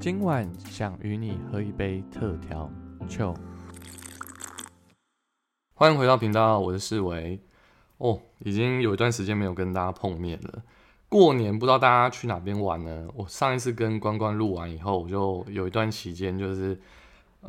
今晚想与你喝一杯特调酒。欢迎回到频道，我是世维。哦，已经有一段时间没有跟大家碰面了。过年不知道大家去哪边玩呢？我上一次跟关关录完以后，我就有一段期间，就是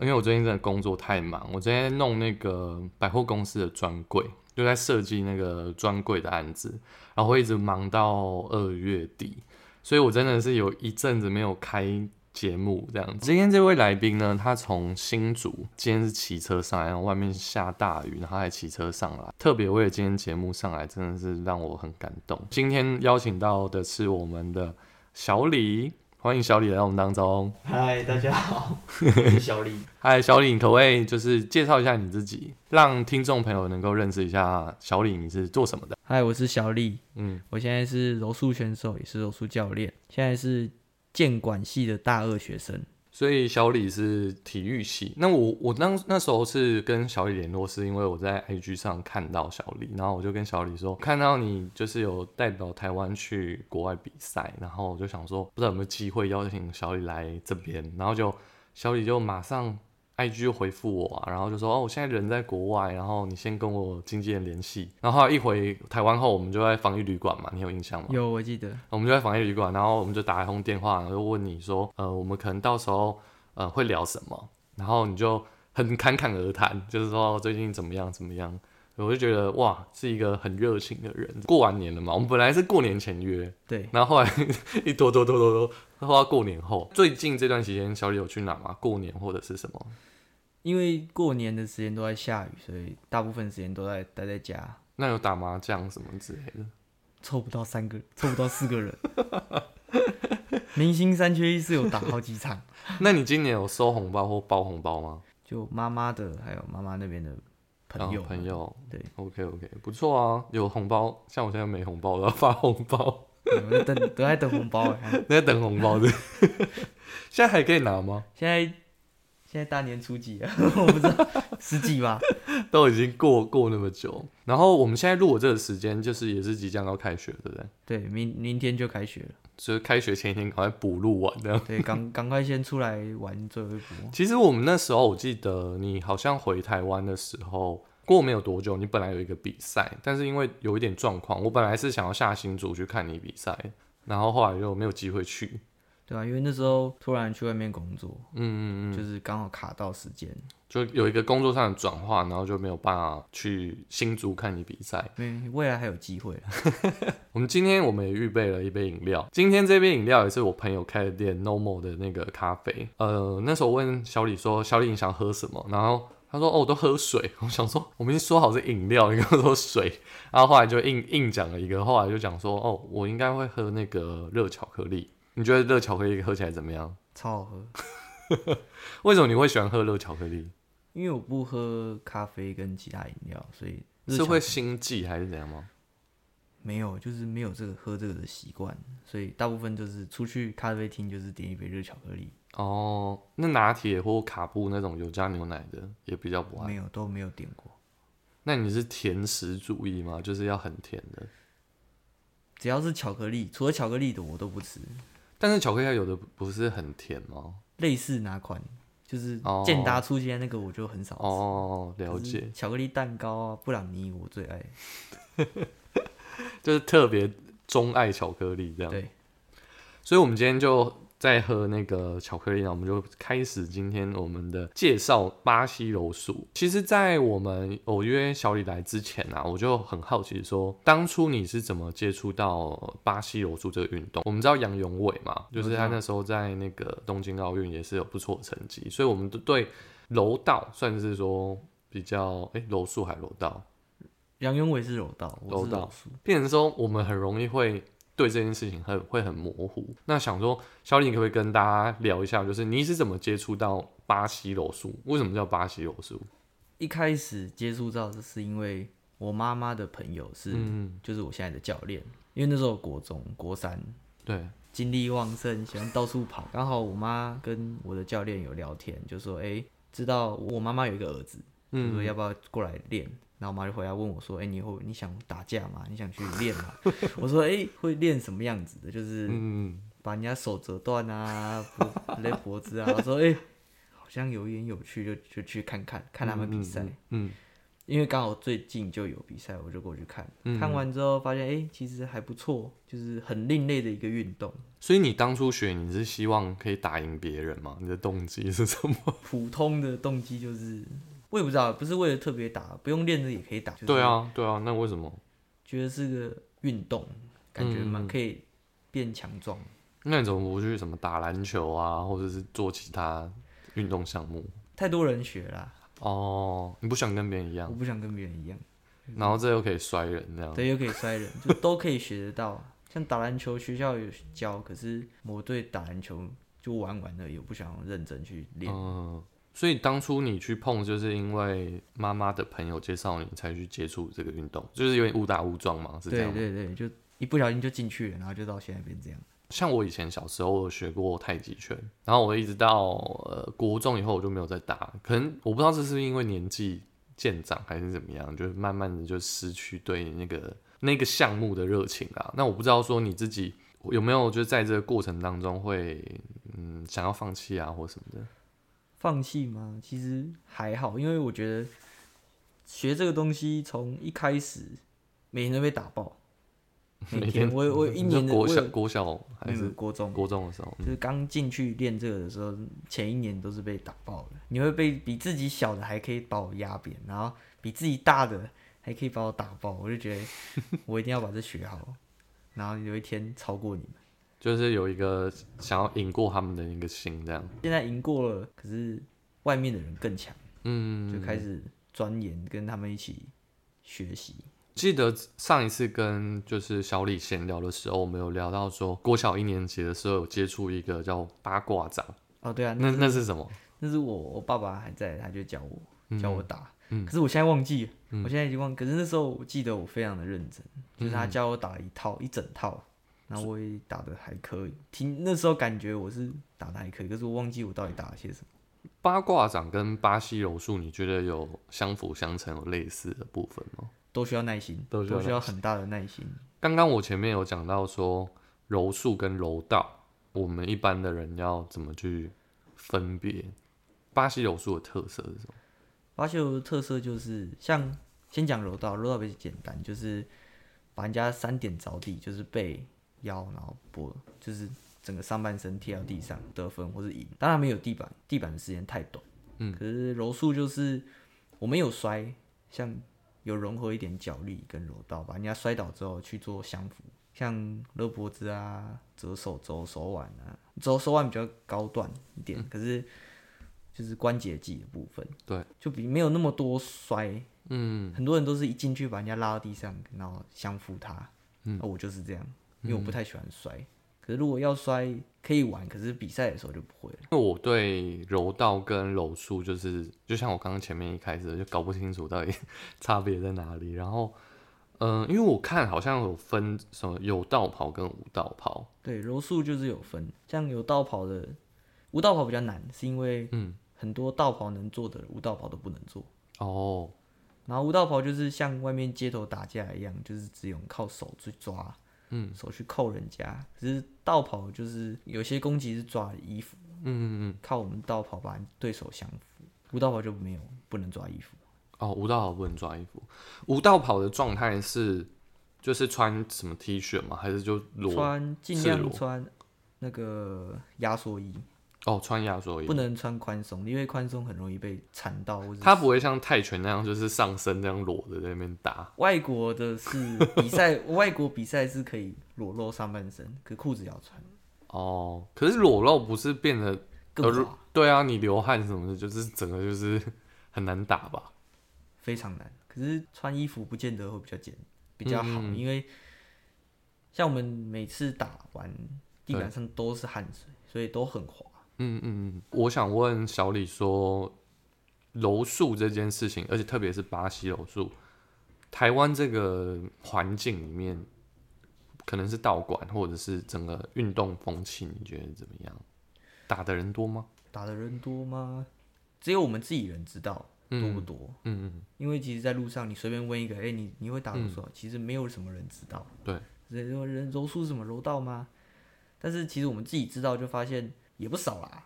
因为我最近真的工作太忙，我正在弄那个百货公司的专柜，就在设计那个专柜的案子，然后一直忙到二月底，所以我真的是有一阵子没有开。节目这样，今天这位来宾呢，他从新竹，今天是骑车上来，然后外面下大雨，然后还骑车上来，特别为了今天节目上来，真的是让我很感动。今天邀请到的是我们的小李，欢迎小李来到我们当中。嗨，大家好，我是小李。嗨，小李，可不可以就是介绍一下你自己，让听众朋友能够认识一下小李，你是做什么的？嗨，我是小李，嗯，我现在是柔术选手，也是柔术教练，现在是。建管系的大二学生，所以小李是体育系。那我我当那时候是跟小李联络，是因为我在 IG 上看到小李，然后我就跟小李说，看到你就是有代表台湾去国外比赛，然后我就想说，不知道有没有机会邀请小李来这边，然后就小李就马上。I G 回复我啊，然后就说哦，我现在人在国外，然后你先跟我经纪人联系。然后一回台湾后，我们就在防疫旅馆嘛，你有印象吗？有，我记得。我们就在防疫旅馆，然后我们就打一通电话，然后问你说，呃，我们可能到时候呃会聊什么？然后你就很侃侃而谈，就是说最近怎么样怎么样。我就觉得哇，是一个很热情的人。过完年了嘛，我们本来是过年前约，对，然后后来一拖拖拖拖拖，拖到过年后。最近这段时间，小李有去哪吗？过年或者是什么？因为过年的时间都在下雨，所以大部分时间都在待在家。那有打麻将什么之类的？凑不到三个，凑不到四个人。明星三缺一是有打好几场。那你今年有收红包或包红包吗？就妈妈的，还有妈妈那边的朋友。朋友，对，OK OK，不错啊，有红包。像我现在没红包，我要发红包。在等，都在等红包。在等红包的。现在还可以拿吗？现在。现在大年初几啊？我不知道，十几吧，都已经过过那么久。然后我们现在录我这个时间，就是也是即将要开学，对不对？对，明明天就开学了，所以开学前一天赶快补录完，的。对，赶赶快先出来玩最后一波。其实我们那时候，我记得你好像回台湾的时候，过没有多久，你本来有一个比赛，但是因为有一点状况，我本来是想要下新组去看你比赛，然后后来就没有机会去。对啊，因为那时候突然去外面工作，嗯嗯嗯，就是刚好卡到时间，就有一个工作上的转化，然后就没有办法去新竹看你比赛。对，未来还有机会。我们今天我们也预备了一杯饮料，今天这杯饮料也是我朋友开的店 Normal 的那个咖啡。呃，那时候问小李说，小李你想喝什么？然后他说哦，我都喝水。我想说，我们说好是饮料，你跟我说水，然后后来就硬硬讲了一个，后来就讲说哦，我应该会喝那个热巧克力。你觉得热巧克力喝起来怎么样？超好喝。为什么你会喜欢喝热巧克力？因为我不喝咖啡跟其他饮料，所以是会心悸还是怎样吗？没有，就是没有这个喝这个的习惯，所以大部分就是出去咖啡厅就是点一杯热巧克力。哦，那拿铁或卡布那种有加牛奶的也比较不爱。没有，都没有点过。那你是甜食主义吗？就是要很甜的？只要是巧克力，除了巧克力的我都不吃。但是巧克力有的不是很甜吗？类似哪款？就是健达出街那个我就很少吃。哦，了解。巧克力蛋糕啊，布朗尼我最爱。就是特别钟爱巧克力这样。对。所以我们今天就。在喝那个巧克力呢，我们就开始今天我们的介绍巴西柔术。其实，在我们偶约小李来之前啊，我就很好奇说，当初你是怎么接触到巴西柔术这个运动？我们知道杨永伟嘛，就是他那时候在那个东京奥运也是有不错的成绩，所以我们都对柔道算是说比较哎柔术还柔道。杨永伟是柔道，柔道，变成说我们很容易会。对这件事情很会很模糊。那想说，小李可不可以跟大家聊一下，就是你是怎么接触到巴西柔术？为什么叫巴西柔术？一开始接触到是因为我妈妈的朋友是，就是我现在的教练。因为那时候国中国三，对，精力旺盛，喜欢到处跑。刚好我妈跟我的教练有聊天，就说：“哎，知道我妈妈有一个儿子，就说要不要过来练？”然后我妈就回来问我说：“哎，你会你想打架吗？你想去练吗？” 我说：“哎，会练什么样子的？就是把人家手折断啊，脖勒脖子啊，我说哎、好像有一点有趣，就就去看看看他们比赛。嗯因为刚好最近就有比赛，我就过去看。嗯看完之后发现，哎、其实还不错，就是很另类的一个运动。所以你当初学，你是希望可以打赢别人吗？你的动机是什么？普通的动机就是，我也不知道，不是为了特别打，不用练着也可以打。就是、对，啊，对啊，那为什么？觉得是个运动，感觉蛮嗯可以变强壮。那你怎么不去什么打篮球啊，或者是做其他运动项目？太多人学啦，哦，你不想跟别人一样我，不想跟别人一样。然后这又可以摔人这样。对，又可以摔人，就都可以学得到。像打篮球，学校有教，可是我对打篮球就玩玩而已，我不想认真去练。嗯，所以当初你去碰，就是因为妈妈的朋友介绍你才去接触这个运动，就是有点误打误撞嘛，是这对样吗？对对，就一不小心就进去了，然后就到现在变这样。像我以前小时候有学过太极拳，然后我一直到呃国中以后我就没有再打，可能我不知道这是因为年纪渐长还是怎么样，就是慢慢的就失去对那个那个项目的热情啊。那我不知道说你自己有没有就在这个过程当中会嗯想要放弃啊或什么的？放弃吗？其实还好，因为我觉得学这个东西从一开始每天都被打爆，每天天我我 一年的国小国小还是国中，国中的时候？就是刚进去练这个的时候，前一年都是被打爆的。你会被比自己小的还可以把我压扁，然后比自己大的还可以把我打爆，我就觉得 我一定要把这学好，然后有一天超过你们。就是有一个想要赢过他们的一个心，这样。现在赢过了，可是外面的人更强，嗯，就开始钻研，跟他们一起学习。记得上一次跟就是小李闲聊的时候，我们有聊到说，国小一年级的时候有接触一个叫八卦掌，哦，对啊，那那那是什么？那是我我爸爸还在，他就教我教我打。嗯可是我现在忘记了，我现在已经忘。可是那时候我记得我非常的认真，就是嗯他教我打一套一整套，然后我也打的还可以。听那时候感觉我是打的还可以，可是我忘记我到底打了些什么。八卦掌跟巴西柔术，你觉得有相辅相成、有类似的部分吗？都需要耐心，都需要很大的耐心。刚刚我前面有讲到说柔术跟柔道，我们一般的人要怎么去分别？巴西柔术的特色是什么？巴西柔的特色就是像先讲柔道，柔道比较简单，就是把人家三点着地，就是背、腰，然后脖，就是整个上半身贴到地上得分或是赢。当然没有地板，地板的时间太短。嗯，可是柔术就是我们有摔，像有融合一点脚力跟柔道，把人家摔倒之后去做相扶，像勒脖子啊、折手肘、手腕啊，折手腕比较高段一点，可是就是关节技的部分，对，就比没有那么多摔。嗯，很多人都是一进去把人家拉到地上，然后相扶他。嗯那我就是这样，因为我不太喜欢摔。可是如果要摔可以玩，可是比赛的时候就不会了。因为我对柔道跟柔术就是，就像我刚刚前面一开始就搞不清楚到底 差别在哪里。然后，嗯、因为我看好像有分什么有道跑跟无道跑，对，柔术就是有分，像有道跑的，无道跑比较难，是因为嗯，很多道跑能做的，无道跑都不能做。哦，然后无道跑就是像外面街头打架一样，就是只有靠手去抓，嗯，手去扣人家。可是道跑就是有些攻击是抓衣服，嗯嗯嗯，靠我们道跑把对手降服。无道跑就没有，不能抓衣服。哦，无道跑不能抓衣服，无道跑的状态是就是穿什么 T 恤吗？还是就裸？穿尽量穿那个压缩衣，哦，穿压缩衣不。能穿宽松，因为宽松很容易被缠到。或者他不会像泰拳那样，就是上身这样裸的在那边打。外国的是比赛，外国比赛是可以裸露上半身，可裤子要穿，哦，可是裸露不是变得更滑，对啊，你流汗什么的，就是整个就是 很难打吧？非常难。可是穿衣服不见得会比较简比较好，嗯因为像我们每次打完，地板上都是汗水，所以都很滑。嗯嗯嗯，我想问小李说，柔术这件事情，而且特别是巴西柔术，台湾这个环境里面，可能是道馆或者是整个运动风气，你觉得怎么样？打的人多吗？打的人多吗？只有我们自己人知道多不多。嗯嗯，因为其实，在路上你随便问一个，哎、你你会打柔术啊？其实没有什么人知道。对，人说人柔术是什么柔道吗？但是其实我们自己知道，就发现也不少啦。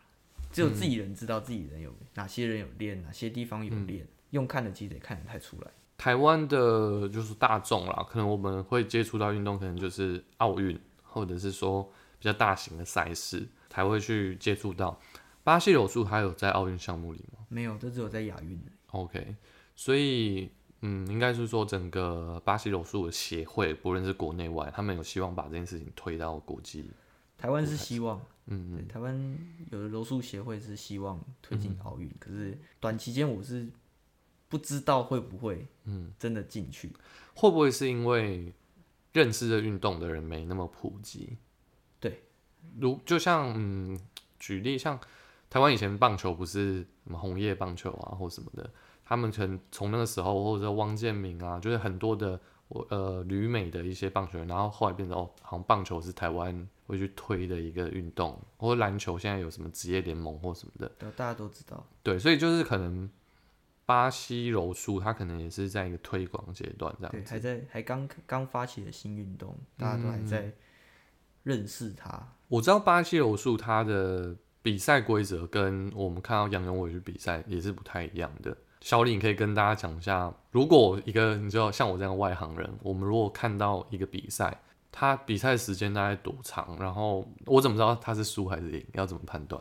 只有自己人知道自己人有哪些人有练，哪些地方有练，用看的其实也看得太出来。台湾的就是大众啦，可能我们会接触到运动，可能就是奥运，或者是说比较大型的赛事才会去接触到。巴西柔术还有在奥运项目里吗？没有，这只有在亚运。OK，所以嗯，应该是说整个巴西柔术的协会，不论是国内外，他们有希望把这件事情推到国际。台湾是希望。嗯嗯，台湾有的柔术协会是希望推进奥运，可是短期间我是不知道会不会，嗯，真的进去，会不会是因为认识的运动的人没那么普及？对，如就像嗯，举例像台湾以前棒球不是什么红叶棒球啊或什么的，他们从从那个时候或者汪建民啊，就是很多的我呃旅美的一些棒球员，然后后来变成哦，好像棒球是台湾。会去推的一个运动，或者篮球现在有什么职业联盟或什么的，对，大家都知道。对，所以就是可能巴西柔术，它可能也是在一个推广阶段，这样对，还在还刚刚发起的新运动，大家都还在认识它。我知道巴西柔术它的比赛规则跟我们看到杨永伟去比赛也是不太一样的。小李，你可以跟大家讲一下，如果一个你知道像我这样外行人，我们如果看到一个比赛。他比赛时间大概多长？然后我怎么知道他是输还是赢？要怎么判断？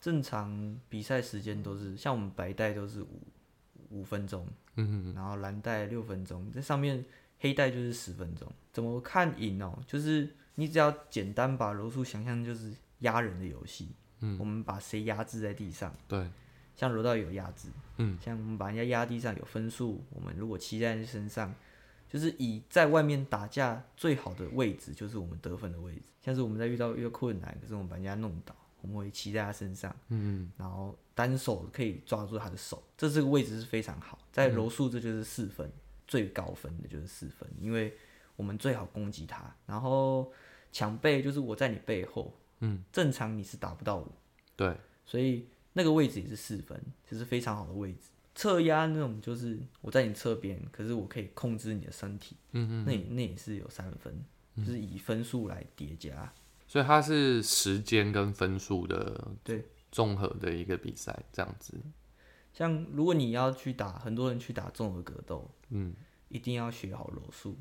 正常比赛时间都是像我们白带都是五五分钟，嗯，然后蓝带六分钟，这上面黑带就是十分钟。怎么看赢哦？就是你只要简单把柔术想象就是压人的游戏，嗯，我们把谁压制在地上？对，像柔道有压制，嗯，像我们把人家压地上有分数，我们如果骑在身上。就是以在外面打架最好的位置，就是我们得分的位置。像是我们在遇到遇到困难，可是我们把人家弄倒，我们会骑在他身上，嗯，然后单手可以抓住他的手，这这个位置是非常好。在柔术这就是四分，最高分的就是四分，因为我们最好攻击他。然后抢背就是我在你背后，嗯，正常你是打不到我，对，所以那个位置也是四分，就是非常好的位置。侧压那种就是我在你侧边，可是我可以控制你的身体，嗯嗯，那那也是有三分，就是以分数来叠加，所以它是时间跟分数的对综合的一个比赛这样子。像如果你要去打，很多人去打综合格斗，嗯，一定要学好柔术。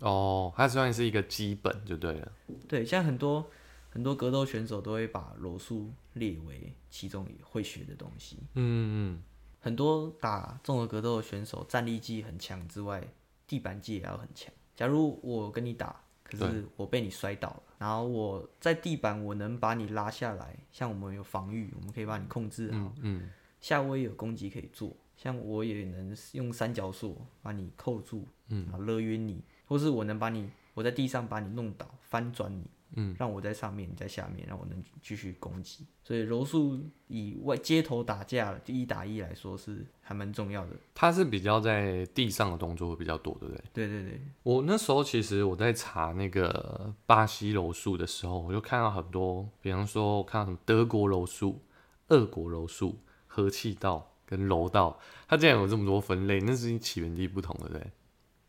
哦，它算是一个基本就对了。对，像很多很多格斗选手都会把柔术列为其中会学的东西。嗯嗯。很多打综合格斗的选手，站立技很强之外，地板技也要很强。假如我跟你打，可是我被你摔倒了，然后我在地板我能把你拉下来，像我们有防御，我们可以把你控制好。嗯，下位有攻击可以做，像我也能用三角锁把你扣住，嗯，勒晕你，或是我能把你我在地上把你弄倒，翻转你。嗯，让我在上面，你在下面，让我能继续攻击。所以柔术以外街头打架就一打一来说是还蛮重要的。它是比较在地上的动作会比较多，对不对？对对对。我那时候其实我在查那个巴西柔术的时候，我就看到很多，比方说我看到什么德国柔术、俄国柔术、和气道跟柔道，它竟然有这么多分类，那是起源地不同，对不对？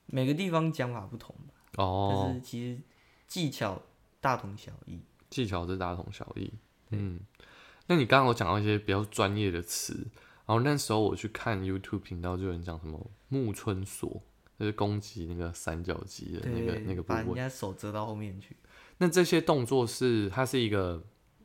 每个地方讲法不同吧。哦。但是其实技巧。大同小异，技巧是大同小异。嗯，那你刚刚有讲到一些比较专业的词，然后那时候我去看 YouTube 频道，就有人讲什么木村锁，就是攻击那个三角肌的那个那个部位，把人家手折到后面去。那这些动作是它是一个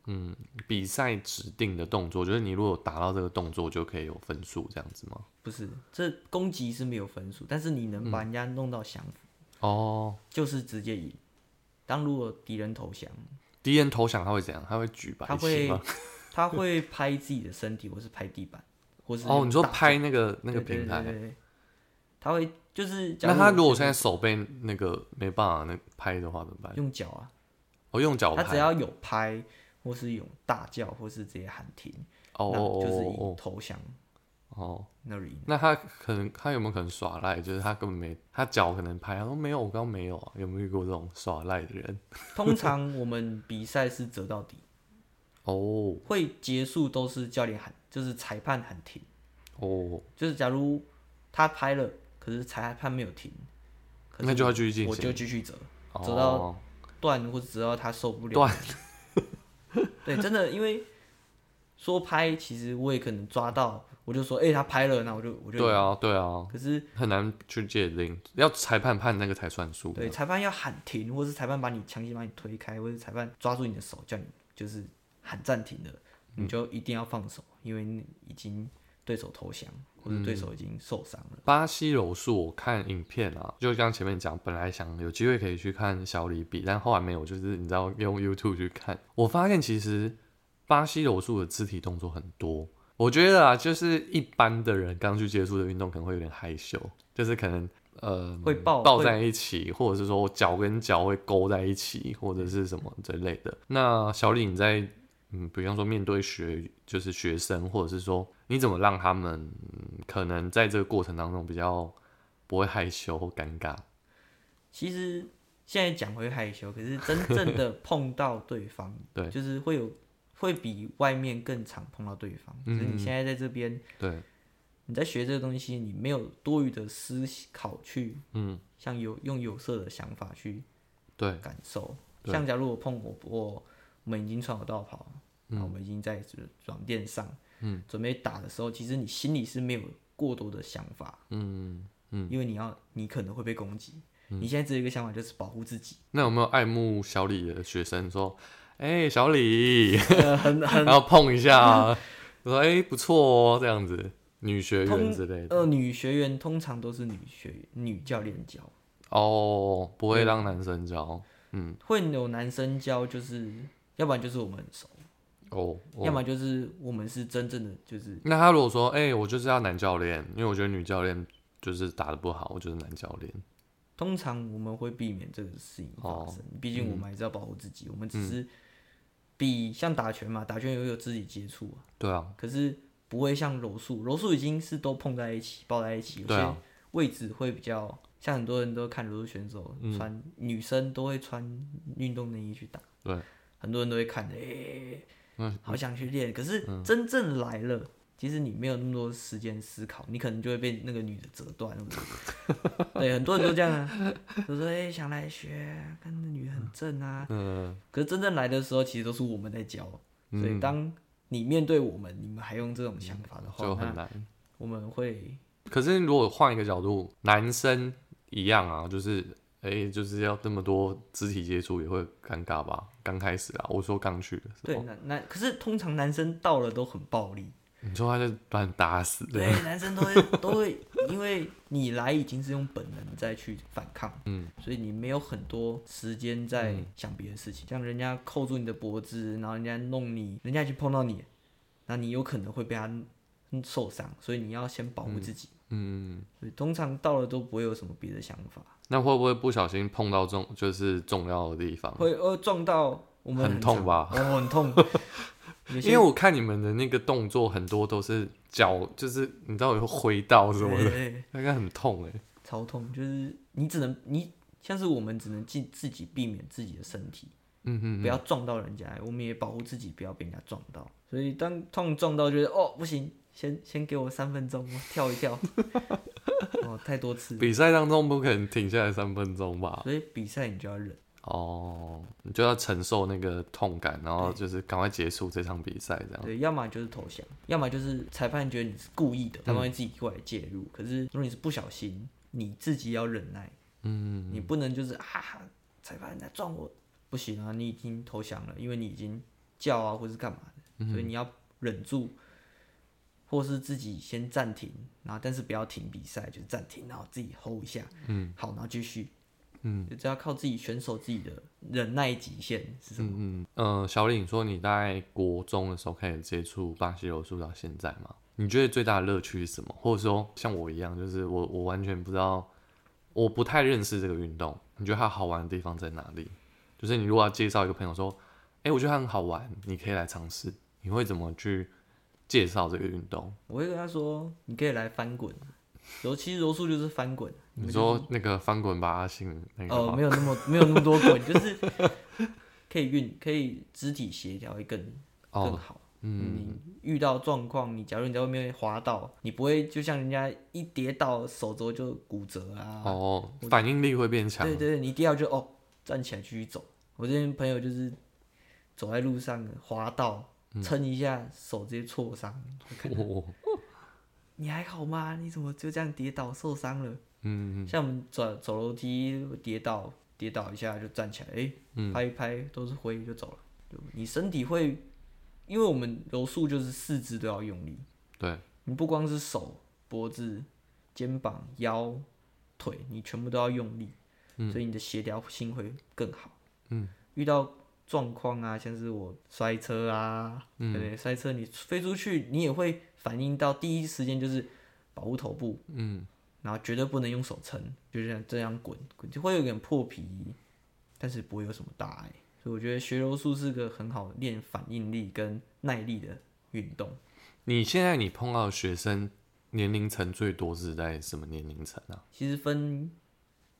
嗯比赛指定的动作，就是你如果达到这个动作就可以有分数这样子吗？不是，这攻击是没有分数，但是你能把人家弄到降服哦，就是直接赢。当如果敌人投降，敌人投降他会怎样？他会举白旗吗？他会拍自己的身体，或是拍地板，或是哦，你说拍那个那个平台，他会就是那他如果现在手被那个没办法那拍的话怎么办？用脚啊，哦，用脚，他只要有拍，或是有大叫，或是直接喊停，哦，就是以投降。哦，那那他可能他有没有可能耍赖？就是他根本没他脚可能拍，他说没有，我刚刚没有啊。有没有遇过这种耍赖的人？通常我们比赛是折到底，哦，会结束都是教练喊，就是裁判喊停。哦，就是假如他拍了，可是裁判没有停，那就要继续进行，我就继续折，折到断或者折到他受不了断。对，真的，因为说拍，其实我也可能抓到，我就说，哎、他拍了，那我就我就对啊，对啊，可是很难去界定，要裁判判那个才算数。对裁判要喊停，或是裁判把你强行把你推开，或者裁判抓住你的手叫你就是喊暂停的，嗯你就一定要放手，因为你已经对手投降，或者对手已经受伤了。巴西柔术，我看影片啊，就像前面讲，本来想有机会可以去看小李比，但后来没有，就是你知道用 YouTube 去看，我发现其实巴西柔术的肢体动作很多。我觉得啊，就是一般的人刚去接触的运动可能会有点害羞，就是可能呃会抱抱在一起，或者是说脚跟脚会勾在一起，或者是什么之类的。那小李你在嗯，比方说面对学就是学生，或者是说你怎么让他们、嗯可能在这个过程当中比较不会害羞或尴尬？其实现在讲会害羞，可是真正的碰到对方，对就是会有会比外面更常碰到对方。嗯就是你现在在这边，对，你在学这个东西，你没有多余的思考去，嗯，像有用有色的想法去对，感受。像假如我碰我我我们已经穿好道袍，嗯然后我们已经在软垫上，嗯，准备打的时候，其实你心里是没有过多的想法，嗯嗯。因为你要你可能会被攻击。你现在只有一个想法，就是保护自己，那有没有爱慕小李的学生说，哎、小李，呃，很很 然后碰一下，我说哎、不错哦，这样子，女学员之类的。呃，女学员通常都是女学员女教练教，哦，不会让男生教。嗯，会有男生教，就是要不然就是我们很熟，哦，哦要么就是我们是真正的就是那他如果说，哎、我就是要男教练，因为我觉得女教练就是打的不好，我就是男教练。通常我们会避免这个事情发哦生，毕竟我们还是要保护自己，我们嗯只是比像打拳嘛，打拳也会有肢体接触啊，对啊，可是不会像柔术，柔术已经是都碰在一起，抱在一起，有些位置会比较像很多人都看柔术选手嗯。穿，女生都会穿运动内衣去打，对，很多人都会看，哎、嗯。好想去练，可是真正来了。其实你没有那么多时间思考，你可能就会被那个女的折断。对，很多人都这样啊，就说哎、想来学，看那女的很正啊。嗯，可是真正来的时候，其实都是我们在教。所以当你面对我们，你们还用这种想法的话，就很难。我们会可是如果换一个角度，男生一样啊，就是哎、就是要这么多肢体接触也会尴尬吧？刚开始啊，我说刚去的时候，对男男，可是通常男生到了都很暴力，你说他就把你打死，对，男生都会 都会，因为你来已经是用本能再去反抗，嗯，所以你没有很多时间在想别的事情，像人家扣住你的脖子，然后人家弄你，人家去碰到你，那你有可能会被他受伤，所以你要先保护自己。嗯，所以通常到了都不会有什么别的想法，那会不会不小心碰到重就是重要的地方？会呃撞到我们很痛常吧哦，很痛。因为我看你们的那个动作很多都是脚，就是你知道有挥到什么的，那应该很痛哎。超痛，就是你只能你像是我们只能尽自己避免自己的身体，嗯哼不要撞到人家，我们也保护自己不要被人家撞到。所以当痛撞到，觉得哦不行，先先给我三分钟，我跳一跳。哦，太多次，比赛当中不可能停下来三分钟吧？所以比赛你就要忍。哦，你就要承受那个痛感，然后就是赶快结束这场比赛，这样。对，要么就是投降，要么就是裁判觉得你是故意的，裁判嗯会自己过来介入。可是如果你是不小心，你自己要忍耐，嗯，你不能就是啊，裁判在撞我，不行啊，你已经投降了，因为你已经叫啊或是干嘛的，所以你要忍住，或是自己先暂停，然后但是不要停比赛，就是暂停，然后自己 hold 一下，嗯，好，然后继续，嗯，就只要靠自己选手自己的忍耐极限是什么？嗯嗯，呃，小李，你说你在国中的时候开始接触巴西柔术到现在吗？你觉得最大的乐趣是什么？或者说像我一样，就是我我完全不知道，我不太认识这个运动，你觉得它好玩的地方在哪里？就是你如果要介绍一个朋友说，哎、我觉得它很好玩，你可以来尝试，你会怎么去介绍这个运动？我会跟他说，你可以来翻滚，柔其实柔术就是翻滚，你说那个翻滚吧阿信那个哦，吗？没有那么没有那么多滚，就是 可以运，可以肢体协调会更更哦，好。嗯，你遇到状况，你假如你在外面滑倒，你不会就像人家一跌倒手肘就骨折啊。哦，反应力会变强。对对对，你跌倒就哦站起来继续走。我这边朋友就是走在路上滑倒，撑一下手直接挫伤，哦，你还好吗？你怎么就这样跌倒受伤了？嗯像我们走走楼梯跌倒，跌倒一下就站起来，哎、嗯拍一拍都是灰就走了。就你身体会，因为我们柔术就是四肢都要用力，对，你不光是手、脖子、肩膀、腰、腿，你全部都要用力，所以你的协调性会更好。嗯，遇到状况啊，像是我摔车啊，嗯对不对？摔车你飞出去，你也会反应到第一时间就是保护头部，嗯，然后绝对不能用手撑，就像这样滚，滚就会有点破皮，但是不会有什么大碍。所以我觉得学柔术是个很好练反应力跟耐力的运动。你现在你碰到的学生年龄层最多是在什么年龄层啊？其实分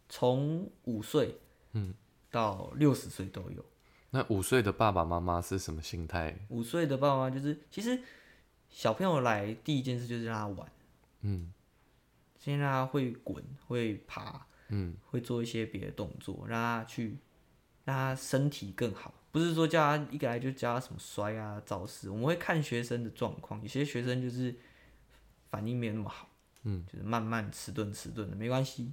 从五岁，嗯，到六十岁都有。那五岁的爸爸妈妈是什么心态？五岁的爸爸妈妈就是，其实小朋友来第一件事就是让他玩，嗯。先让他会滚、会爬、嗯。会做一些别的动作，让他去让他身体更好。不是说叫他一来就教他什么摔啊招式，我们会看学生的状况，有些学生就是反应没有那么好，嗯，就是慢慢迟钝迟钝的，没关系，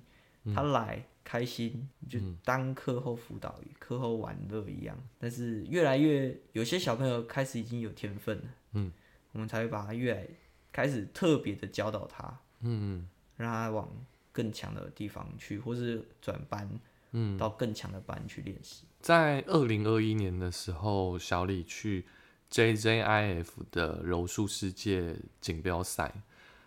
他来开心，就当课后辅导、课后玩乐一样。但是越来越有些小朋友开始已经有天分了，嗯，我们才会把他越来开始特别的教导他，嗯让他往更强的地方去，或是转班，嗯，到更强的班去练习。在二零二一年的时候，小李去 JJIF 的柔术世界锦标赛，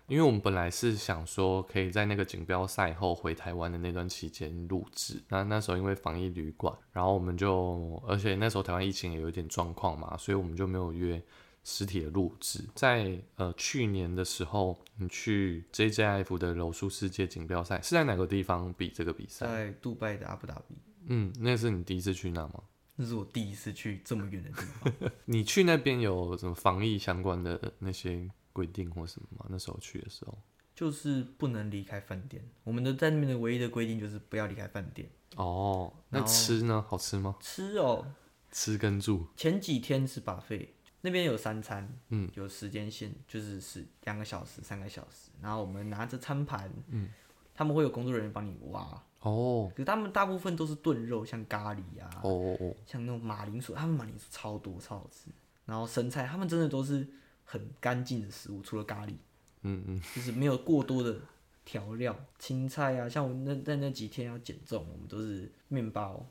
因为我们本来是想说可以在那个锦标赛后回台湾的那段期间录制，那那时候因为防疫旅馆，然后我们就，而且那时候台湾疫情也有点状况嘛，所以我们就没有约实体的录制。在呃去年的时候，你去 JJIF 的柔术世界锦标赛是在哪个地方比这个比赛？在杜拜的阿布达比，嗯，那是你第一次去那吗？那是我第一次去这么远的地方。你去那边有什么防疫相关的那些规定或什么吗？那时候去的时候，就是不能离开饭店。我们的在那边的唯一的规定就是不要离开饭店。哦，那吃呢？好吃吗？吃哦，吃跟住，前几天是把费，那边有三餐，嗯，有时间线，就是是两个小时、三个小时。然后我们拿着餐盘，嗯，他们会有工作人员帮你挖。哦可是他们大部分都是炖肉，像咖喱啊，哦哦哦，像那种马铃薯，他们马铃薯超多，超好吃。然后生菜，他们真的都是很干净的食物，除了咖喱，嗯嗯，就是没有过多的调料。青菜啊，像我那在那几天要减重，我们都是面包。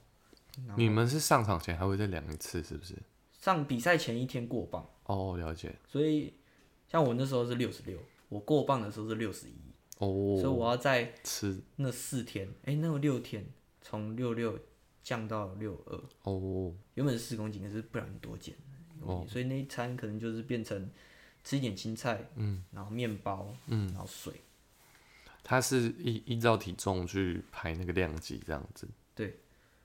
你们是上场前还会再量一次，是不是？上比赛前一天过磅，哦，了解。所以像我那时候是六十六，我过磅的时候是六十一，所以哦，我要在吃那四天，哎、那个六天从六六降到六二，哦，原本是四公斤，可是不然多减一公斤，所以那一餐可能就是变成吃一点青菜，嗯，然后面包，嗯，然后水，它是依依照体重去排那个量级这样子。对，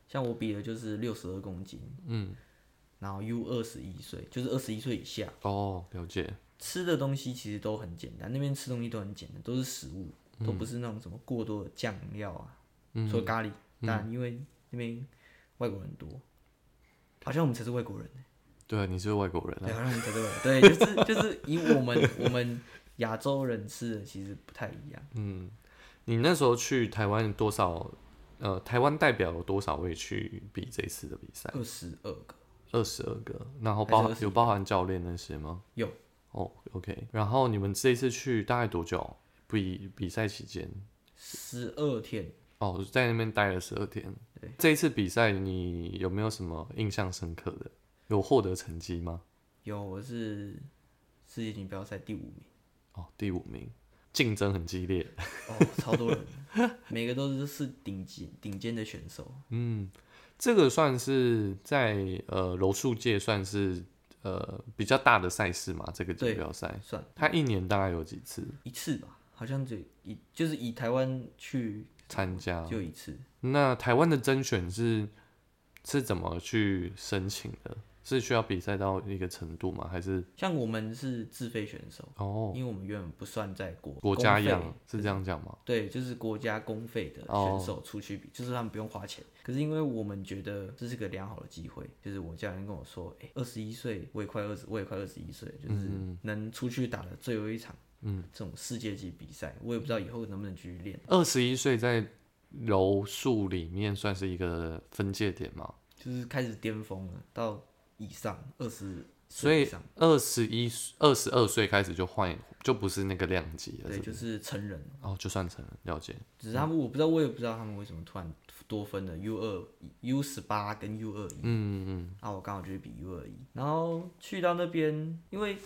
像我比的就是六十二公斤，嗯，然后 U 二十一岁，就是二十一岁以下，哦，了解。吃的东西其实都很简单，那边吃东西都很简单，都是食物，都不是那种什么过多的酱料啊，除了咖喱，当然因为那边外国人多，好像我们才是外国人。对，你是外国人对，啊。好像我们才对，对，就是 就是以我们我们亚洲人吃的其实不太一样。嗯，你那时候去台湾多少？呃，台湾代表有多少位去比这次的比赛？二十二个二十二个，然后包含有包含教练那些吗？有哦，OK。然后你们这一次去大概多久？比比赛期间？十二天，哦，在那边待了十二天。对，这一次比赛你有没有什么印象深刻的？有获得成绩吗？有我是世界锦标赛第五名，哦，第五名，竞争很激烈。哦，超多人，每个都是是顶级顶尖的选手。嗯，这个算是在呃柔术界算是呃比较大的赛事嘛，这个锦对标赛，算它一年大概有几次一次吧，好像就一就是以台湾去参加？就一次，那台湾的甄选是是怎么去申请的？是需要比赛到一个程度吗？还是像我们是自费选手，哦因为我们原本不算在国国家公费养是这样讲吗？对，就是国家公费的哦选手出去比，就是他们不用花钱。可是因为我们觉得这是个良好的机会，就是我家人跟我说，哎、二十一岁，我也快二十，我也快二十一岁，就是能出去打的最后一场，嗯，这种世界级比赛，我也不知道以后能不能继续练。二十一岁在柔术里面算是一个分界点吗，就是开始巅峰了，到以上二十所以二十一、二十二岁开始就换，就不是那个量级了，对，是就是成人。哦，就算成人了解。只是他们我不知道，我也不知道他们为什么突然多分了 U 二、U 十八跟 U 二一。嗯嗯啊，我刚好就是比 U 二一，然后去到那边，因为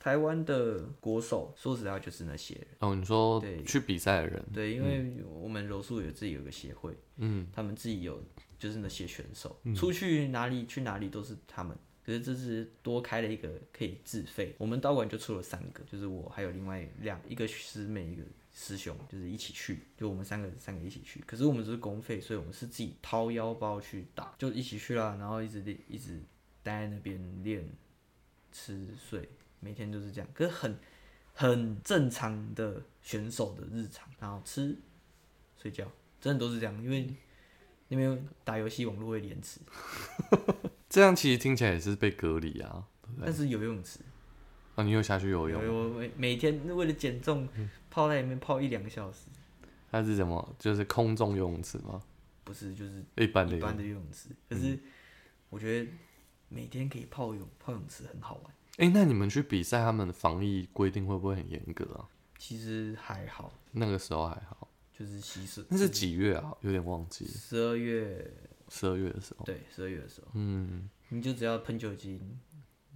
台湾的国手说实在话就是那些人，哦，你说对。去比赛的人，对，因为我们柔术有自己有个协会，嗯，他们自己有就是那些选手，出去哪里去哪里都是他们。可是这是多开了一个可以自费，我们道馆就出了三个，就是我还有另外两一个师妹一个师兄，就是一起去，就我们三个三个一起去。可是我们只是公费，所以我们是自己掏腰包去打，就一起去啦，然后一直练，一直待在那边练、吃、睡，每天都是这样。可是很很正常的选手的日常，然后吃、睡觉，真的都是这样，因为那边打游戏网络会延迟，这样其实听起来也是被隔离啊。但是有游泳池。啊，你又下去游泳？我每每天为了减重，泡在里面泡一两个小时，它是什么？就是空中游泳池吗？不是就是一般的一般的游泳池。可是我觉得每天可以泡泳泡泳池很好玩，哎、那你们去比赛，他们的防疫规定会不会很严格啊？其实还好，那个时候还好，就是洗手。那是几月啊？有点忘记，十二月，十二月的时候。对，十二月的时候，嗯，你就只要喷酒精，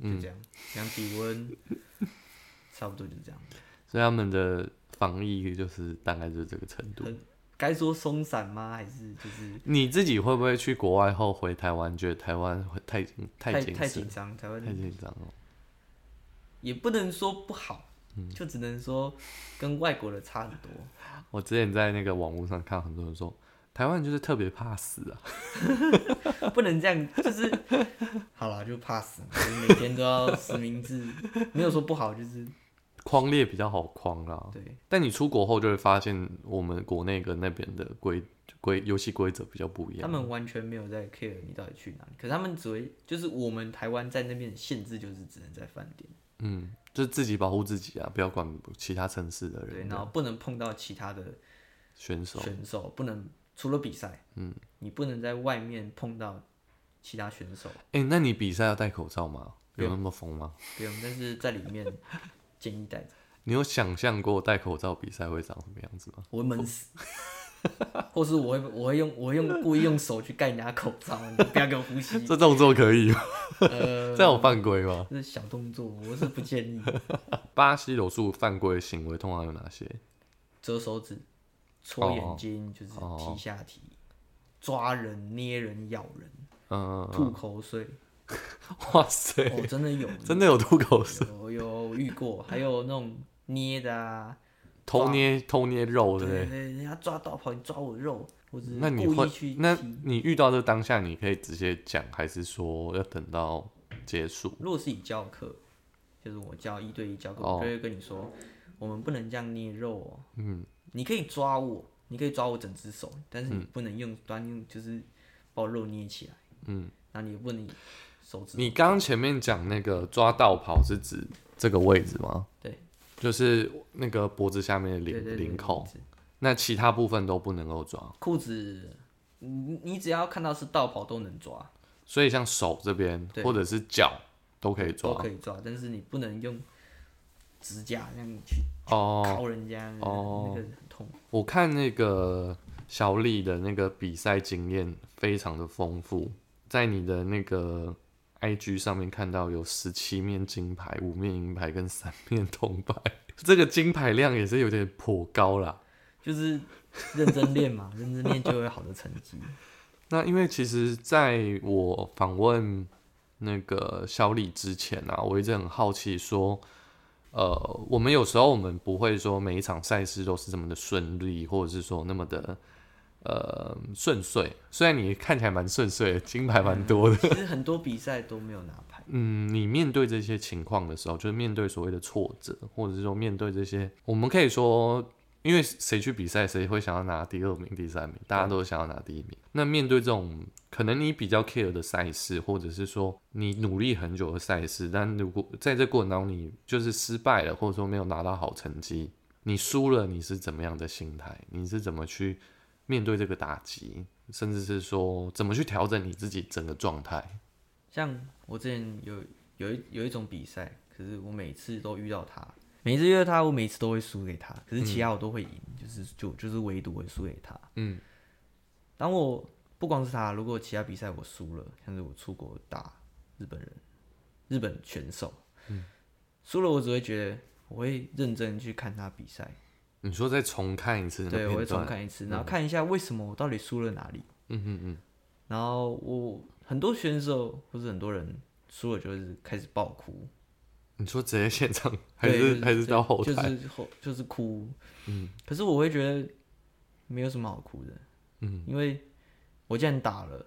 就这样，量体温，差不多就是这样。所以他们的防疫就是大概就是这个程度。该说松散吗？还是就是你自己会不会去国外后回台湾，觉得台湾会太太太紧张？台湾太紧张了？也不能说不好，嗯就只能说跟外国的差很多。我之前在那个网络上看很多人说，台湾就是特别怕死啊。不能这样，就是 好了，就怕死每天都要实名制，没有说不好，就是框列比较好框啦，对，但你出国后就会发现，我们国内跟那边的规规游戏规则比较不一样。他们完全没有在 care 你到底去哪里，可是他们只会就是我们台湾在那边的限制就是只能在饭店，嗯，就是自己保护自己啊，不要管其他城市的人对，人然后不能碰到其他的选手。选手，不能除了比赛，嗯，你不能在外面碰到其他选手，哎、那你比赛要戴口罩吗？有那么疯吗？不用，但是在里面建议戴着，你有想象过戴口罩比赛会长什么样子吗？我会闷死。或是我会我会用我会用故意用手去盖人家口罩，你不要给我呼吸。这动作可以吗？呃，这样有犯规吗？这是小动作，我是不建议。巴西柔术犯规行为通常有哪些？折手指、戳眼睛，就是踢下体、抓人、捏人、咬人、嗯，吐口水。哇塞，哦，真的有，真的有吐口水，有有遇过，还有那种捏的啊，偷捏偷捏肉，对不对？人家抓到跑，你抓我肉，那你会那。你遇到这当下，你可以直接讲，还是说要等到结束？如果是以教课，就是我教一对一教课，哦我就会跟你说，我们不能这样捏肉哦。嗯，你可以抓我，你可以抓我整只手，但是你不能用端用，就是把我肉捏起来。嗯，那你也不能手指。你刚刚前面讲那个抓道跑是指这个位置吗？对，就是那个脖子下面的领对对对领口那其他部分都不能够抓。裤子，你你只要看到是道袍都能抓，所以像手这边对或者是脚都可以抓都抓可以抓，但是你不能用指甲这样去哦。敲人家，哦那个很痛。我看那个小李的那个比赛经验非常的丰富，在你的那个 IG 上面看到有十七面金牌、五面银牌跟三面铜牌，这个金牌量也是有点颇高啦。就是认真练嘛，认真练就会有好的成绩。那因为其实在我访问那个小李之前啊，我一直很好奇说，呃，我们有时候我们不会说每一场赛事都是这么的顺利，或者是说那么的呃顺遂。虽然你看起来蛮顺遂的，金牌蛮多的。其实很多比赛都没有拿牌。嗯，你面对这些情况的时候，就是面对所谓的挫折，或者是说面对这些，我们可以说，因为谁去比赛，谁会想要拿第二名、第三名，大家都想要拿第一名。那面对这种可能你比较 care 的赛事，或者是说你努力很久的赛事，但如果在这过程当中你就是失败了，或者说没有拿到好成绩，你输了，你是怎么样的心态？你是怎么去面对这个打击，甚至是说怎么去调整你自己整个状态？像我之前有有一有一种比赛，可是我每次都遇到他，每次遇到他，我每次都会输给他，可是其他我都会赢，就是就就是唯独会输给他。嗯，当我不光是他，如果其他比赛我输了，像是我出国打日本人、日本选手，输了我只会觉得我会认真去看他比赛，你说再重看一次对，我会重看一次，然后看一下为什么我到底输了哪里。嗯嗯嗯，然后我很多选手或者很多人输了就是开始爆哭，你说直接现场还对是还是到后就？是后就是哭。嗯可是我会觉得没有什么好哭的，嗯因为我既然打了，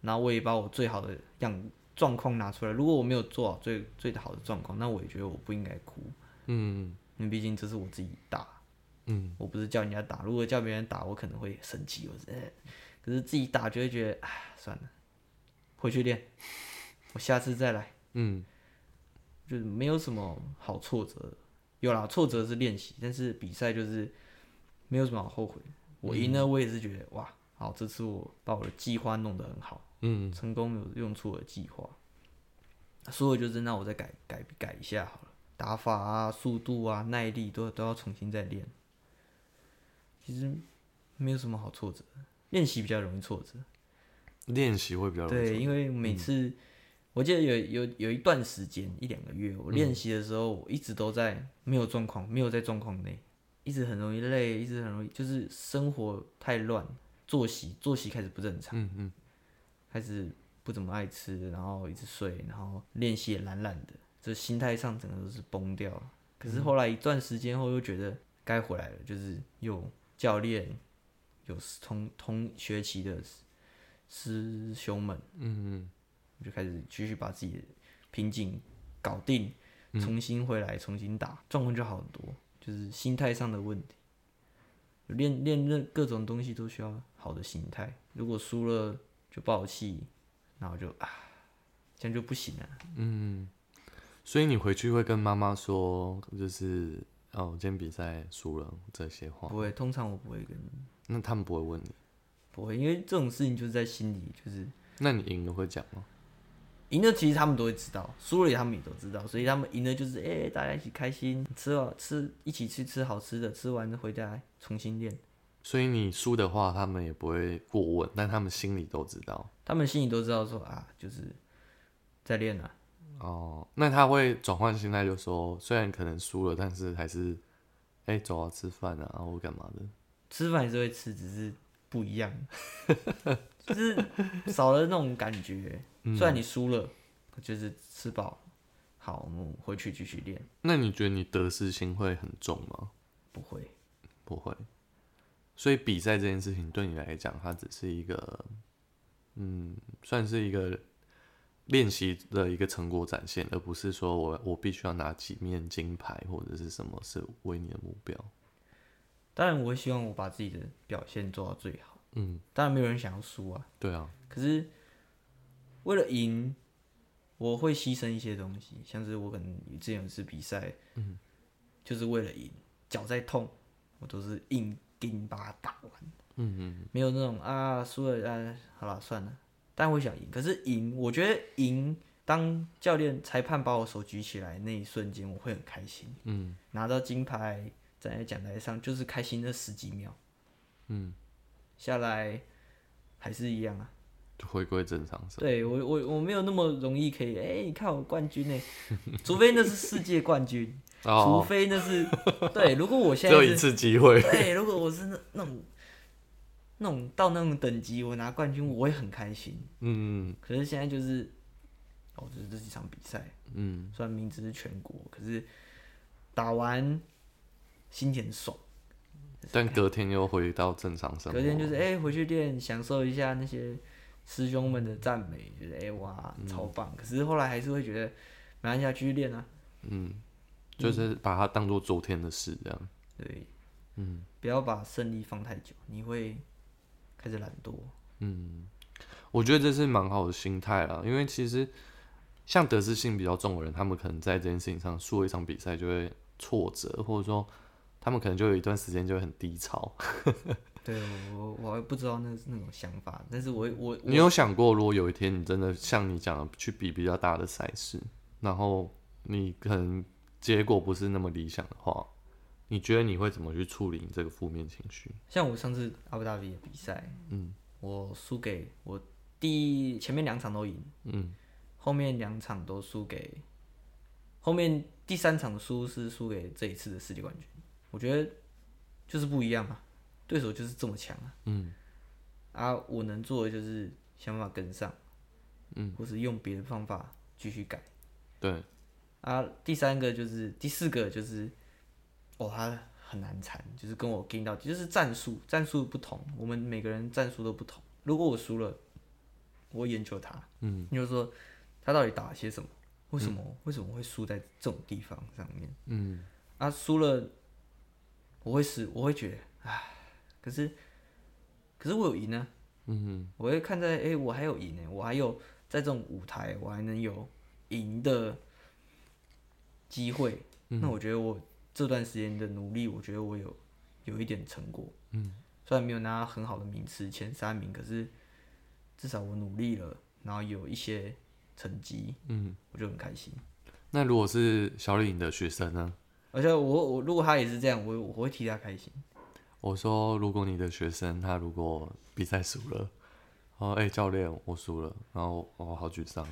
然后我也把我最好的样状况拿出来。如果我没有做好最最好的状况，那我也觉得我不应该哭，嗯因为毕竟这是我自己打，嗯我不是叫人家打。如果叫别人打，我可能会生气，我可是自己打就会觉得，哎，算了，回去练，我下次再来。嗯就是没有什么好挫折的，有啦，挫折是练习，但是比赛就是没有什么好后悔。我赢了，我也是觉得哇，好，这次我把我的计划弄得很好，嗯成功有用出我的计划。输了就是那我再改改改一下好了，打法啊、速度啊、耐力都都要重新再练。其实没有什么好挫折，练习比较容易挫折。练习会比较容易对，因为每次、我记得有有有一段时间一两个月，我练习的时候，我一直都在没有状况，没有在状况内，一直很容易累，一直很容易就是生活太乱，作息作息开始不正常，嗯嗯开始不怎么爱吃，然后一直睡，然后练习也懒懒的，这心态上整个都是崩掉了。可是后来一段时间后，又觉得该回来了，就是有教练，有同同学期的师兄们。嗯我就开始继续把自己的瓶颈搞定，重新回来，重新打，状况就好很多。就是心态上的问题，练练任各种东西都需要好的心态。如果输了就爆气，然后就啊，这样就不行了。嗯，所以你回去会跟妈妈说，就是哦，我今天比赛输了这些话，不会，通常我不会跟，那他们不会问你，不会，因为这种事情就是在心里，就是那你赢了会讲吗？赢了，其实他们都会知道，输了也他们也都知道，所以他们赢了就是哎、大家一起开心，吃好吃，一起去吃好吃的，吃完回家重新练。所以你输的话，他们也不会过问，但他们心里都知道。他们心里都知道说啊，就是在练啊，哦，那他会转换心态，就说虽然可能输了，但是还是，哎、走啊，吃饭啊，或干嘛的。吃饭还是会吃，只是不一样，就是少了那种感觉。虽然你输了，就是吃饱，好，我们回去继续练，那你觉得你得失心会很重吗？不会。不会。所以比赛这件事情对你来讲，它只是一个，嗯，算是一个练习的一个成果展现，而不是说我我必须要拿几面金牌或者是什么是为你的目标。当然，我会希望我把自己的表现做到最好。嗯，当然，没有人想要输啊。对啊，可是为了赢，我会牺牲一些东西，像是我可能之前有一次比赛，嗯，就是为了赢，脚在痛，我都是硬硬把它打完，嗯嗯没有那种啊输了啊，好了算了，但我想赢。可是赢，我觉得赢，当教练裁判把我手举起来那一瞬间，我会很开心，嗯拿到金牌站在讲台上，就是开心那十几秒，嗯，下来还是一样啊。就回归正常生活。对我我我没有那么容易可以，哎、你看我冠军呢，除非那是世界冠军，除哦，非那是对。如果我现在是有一次机会。对，如果我是那那种那种到那种等级，我拿冠军，我会很开心。嗯可是现在就是，哦，就是这几场比赛，嗯虽然名字是全国，可是打完心情很爽，但隔天又回到正常生活。隔天就是哎、回去练，享受一下那些师兄们的赞美，觉得哎、哇超棒。可是后来还是会觉得没关系啊，继续练啊。嗯，就是把它当做昨天的事这样。对，嗯，不要把胜利放太久，你会开始懒惰。嗯我觉得这是蛮好的心态啦，因为其实像得失心比较重的人，他们可能在这件事情上输了一场比赛就会挫折，或者说他们可能就有一段时间就会很低潮。对我我还不知道那那种想法，但是我会我你有想过，如果有一天你真的像你讲的去比比较大的赛事，然后你可能结果不是那么理想的话，你觉得你会怎么去处理你这个负面情绪？像我上次阿布达比的比赛，嗯，我输给我第前面两场都赢，嗯，后面两场都输给，后面第三场输是输给这一次的世界冠军，我觉得就是不一样啊，对手就是这么强啊，嗯，啊，我能做的就是想办法跟上，嗯，或是用别的方法继续改，对，啊，第三个就是第四个就是，哦，他很难缠，就是跟我跟到底，就是战术战术不同，我们每个人战术都不同。如果我输了，我会研究他，嗯，就是说他到底打了些什么，为什么、为什么会输在这种地方上面，嗯，啊，输了我会死，我会觉得，唉，可是可是我有赢呢、嗯哼，我会看在，哎、我还有赢呢，我还有在这种舞台，我还能有赢的机会。那我觉得我这段时间的努力，我觉得我有有一点成果。嗯，虽然没有拿到很好的名次，前三名，可是至少我努力了，然后有一些成绩，嗯，我就很开心。那如果是小李的学生呢？而且我我如果他也是这样，我我会替他开心。我说，如果你的学生他如果比赛输了，哦，哎、教练，我输了，然后我好沮丧，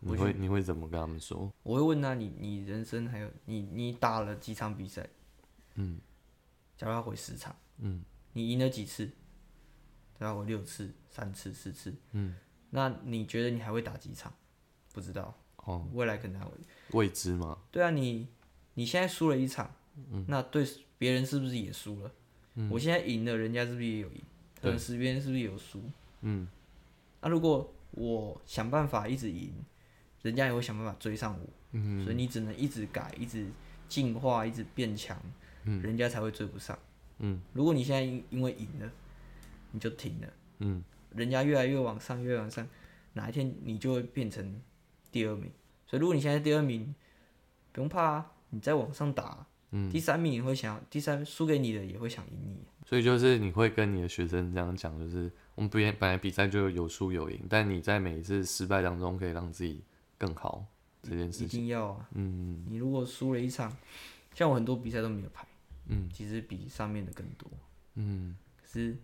你会你会怎么跟他们说？我会问他你你人生还有你你打了几场比赛？嗯，假如他回十场，嗯，你赢了几次？假如回六次、三次、四次，嗯，那你觉得你还会打几场？不知道，哦，未来可能还会。未知吗？对啊，你你现在输了一场，嗯那对别人是不是也输了？我现在赢了，人家是不是也有赢？可能十别人是不是也有输？嗯，那如果我想办法一直赢，人家也会想办法追上我。嗯，所以你只能一直改，一直进化，一直变强，人家才会追不上。嗯，如果你现在因因为赢了，你就停了，嗯，人家越来越往上，越往上，哪一天你就会变成第二名。所以如果你现在第二名，不用怕啊，你再往上打，嗯，第三名也会想，第三输给你的也会想赢你。所以就是你会跟你的学生这样讲，就是我们本本来比赛就有输有赢，但你在每一次失败当中可以让自己更好这件事一情。定要啊！嗯你如果输了一场，像我很多比赛都没有排，嗯，其实比上面的更多。嗯，可是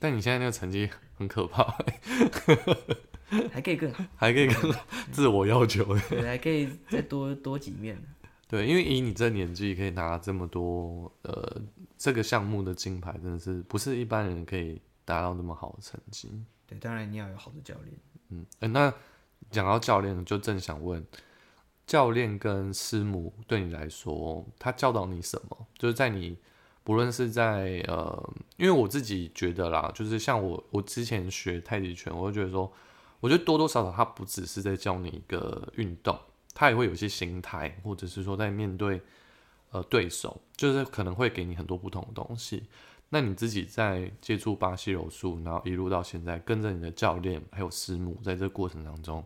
但你现在那个成绩很可怕，还可以更好，还可以更好自我要求。对，还可以再多多几面。对，因为以你这年纪可以拿这么多呃这个项目的金牌，真的是不是一般人可以达到那么好的成绩。对，当然你要有好的教练。嗯，诶那讲到教练，就正想问，教练跟师母对你来说，他教导你什么？就是在你不论是在呃，因为我自己觉得啦，就是像我我之前学太极拳，我就觉得说，我觉得多多少少他不只是在教你一个运动，他也会有一些心态，或者是说在面对呃对手，就是可能会给你很多不同的东西。那你自己在接触巴西柔术，然后一路到现在，跟着你的教练还有师母，在这个过程当中，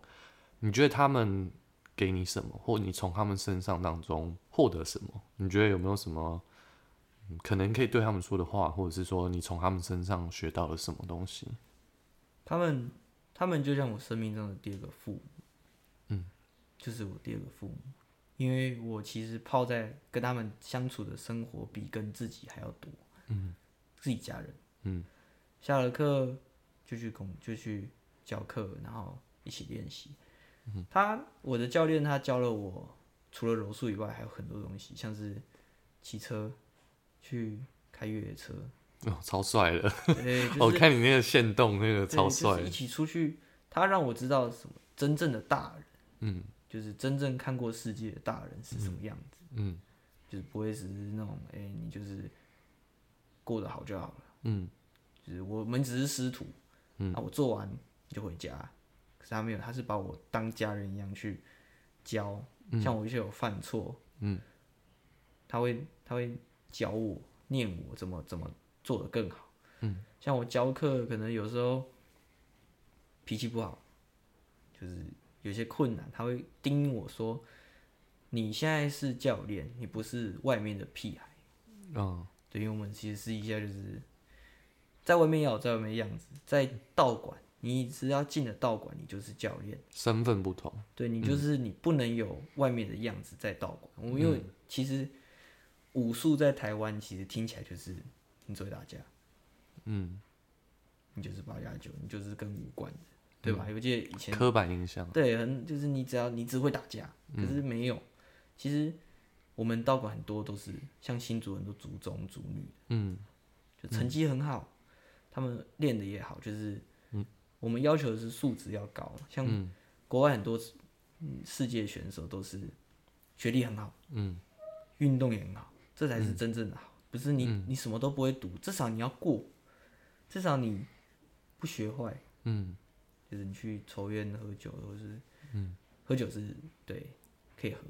你觉得他们给你什么，或你从他们身上当中获得什么？你觉得有没有什么、嗯可能可以对他们说的话，或者是说你从他们身上学到了什么东西？他们，他们就像我生命中的第二个父母，嗯，就是我第二个父母，因为我其实泡在跟他们相处的生活比跟自己还要多，嗯，自己家人，嗯，下了课就去工就去教课，然后一起练习。嗯。他我的教练他教了我，除了柔术以外，还有很多东西，像是骑车，去开越野车，哦，超帅的！对，就是我看你那个线动，那个超帅就是一起出去，他让我知道什么真正的大人，嗯。就是真正看过世界的大人是什么样子，嗯。就是不会只是那种哎、你就是过得好就好了。嗯。就是我们只是师徒，嗯。啊，我做完就回家。可是他没有，他是把我当家人一样去教，像我一些有犯错，嗯，他会他会教我，念我怎么怎么做的更好，嗯，像我教课可能有时候脾气不好，就是有些困难，他会叮我说，你现在是教练，你不是外面的屁孩。嗯对，因为我们其实私底下就是在外面要有在外面的样子，在道馆，你只要进了道馆，你就是教练。身份不同，对你就是你不能有外面的样子在道馆。我因为其实武术在台湾其实听起来就是你只会打架，嗯，你就是八加九，你就是跟武馆的，对吧？我记得以前刻板印象，对，很就是你只要你只会打架，可是没有。其实我们道馆很多都是像新族很多族中族女，嗯就成绩很好，他们练的也好，就是我们要求的是素质要高，像国外很多世界选手都是学历很好，嗯运动也很好，这才是真正的好，不是你、你什么都不会读，至少你要过，至少你不学坏，嗯就是你去抽烟喝酒，或是嗯喝酒是对可以喝，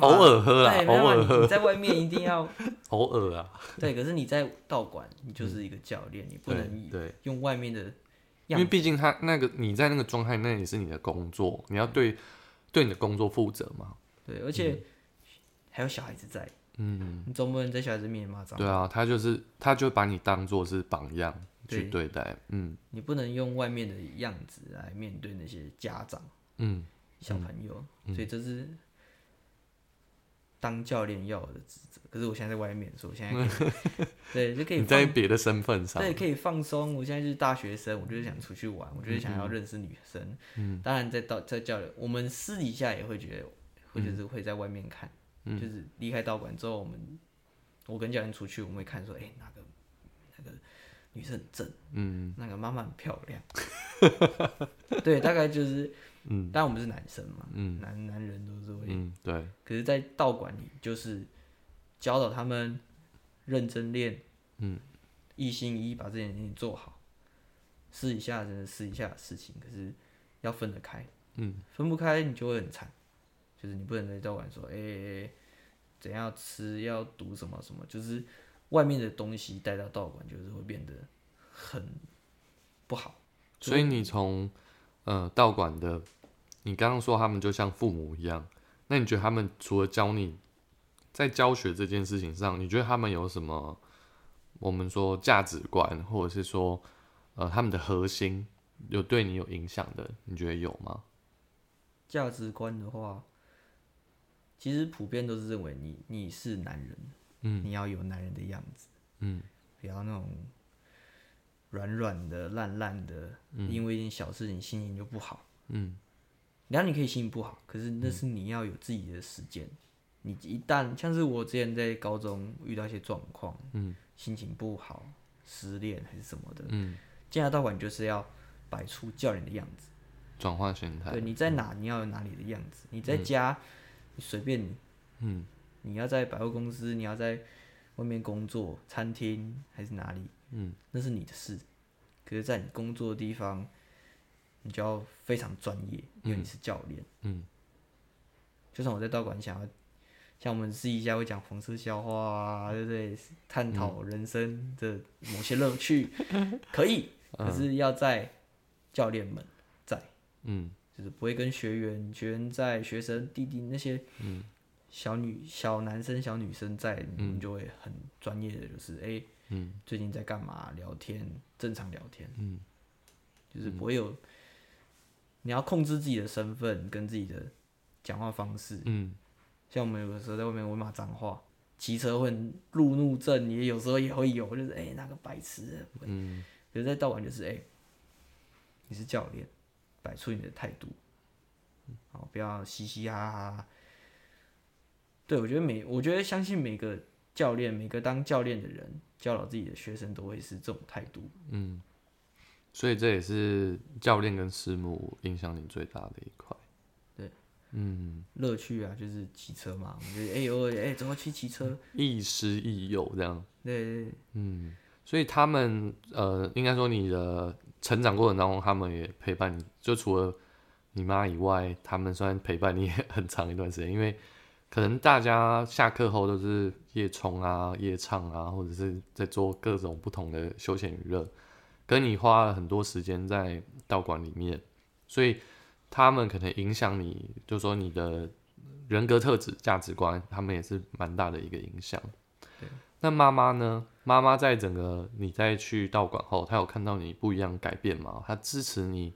偶尔喝啦对，没办法偶尔喝。你在外面一定要 偶尔啊，对，可是你在道馆，你就是一个教练，你不能以对，用外面的因为毕竟他那个你在那个状态，那也是你的工作，你要对对你的工作负责嘛。对，而且还有小孩子在，嗯，你总不能在小孩子面前骂脏话，对啊，他就是他就把你当做是榜样去对对待，嗯。你不能用外面的样子来面对那些家长、嗯。小朋友，所以这是当教练要有的职责。可是我现在在外面，所以我现在可以 对就可以你在放别的身份上，对可以放松。我现在就是大学生，我就是想出去玩，我就是想要认识女生。嗯，当然在道在教练，我们私底下也会觉得，会嗯就是会在外面看，就是离开道馆之后，我们我跟教练出去，我们会看说，哎、哪个那个女生很正，嗯那个妈妈很漂亮，对，大概就是，嗯。但我们是男生嘛，嗯。男男人都是会，嗯，对，可是，在道馆里就是教导他们认真练，嗯，一心一意把这件事情做好，试一下真的试一下的事情，可是要分得开，嗯，分不开你就会很惨，就是你不能在道馆说，哎、怎样吃要读什么什么，就是外面的东西带到道馆，就是会变得很不好。所以你从呃道馆的，你刚刚说他们就像父母一样，那你觉得他们除了教你在教学这件事情上，你觉得他们有什么我们说价值观，或者是说呃他们的核心有对你有影响的，你觉得有吗？价值观的话，其实普遍都是认为你你是男人，嗯。你要有男人的样子，嗯。不要那种软软的、烂烂的，因为一件小事情心情就不好。嗯。然后你可以心情不好，可是那是你要有自己的时间。你一旦像是我之前在高中遇到一些状况，嗯。心情不好、失恋还是什么的，嗯，进来道馆就是要摆出教练的样子。转换心态。对，，你在哪你要有哪里的样子，你在家、你随便你，嗯。你要在百货公司，你要在外面工作，餐厅还是哪里，嗯。那是你的事。可是，在你工作的地方，你就要非常专业，因为你是教练。嗯。就算我在道馆想要，像我们私底下会讲黄色笑话啊，对不对？探讨人生的某些乐趣，可以，可是要在教练们在，嗯。就是不会跟学员、学员在、学生、弟弟那些嗯。小女、小男生、小女生在，我们就会很专业的，就是哎、嗯。最近在干嘛？聊天，正常聊天，嗯。就是不会有，你要控制自己的身份跟自己的讲话方式。嗯。像我们有的时候在外面会骂脏话，骑车会路怒症，也有时候也会有，就是哎、那个白痴，嗯。可是在道馆就是哎、你是教练，摆出你的态度，好，不要嘻嘻哈哈。对，我觉得每，我觉得相信每个教练，每个当教练的人，教导自己的学生都会是这种态度。嗯，所以这也是教练跟师母影响你最大的一块。对嗯，乐趣啊，就是骑车嘛。我觉得哎呦哎，怎么去骑车，亦师亦友这样。对对对嗯，所以他们呃，应该说你的成长过程当中，他们也陪伴你，就除了你妈以外，他们虽然陪伴你也 很长一段时间，因为可能大家下课后都是夜冲啊、夜唱啊，或者是在做各种不同的休闲娱乐，跟你花了很多时间在道馆里面，所以他们可能影响你，就说你的人格特质、价值观，他们也是蛮大的一个影响。那妈妈呢？妈妈在整个你在去道馆后，她有看到你不一样改变吗？她支持你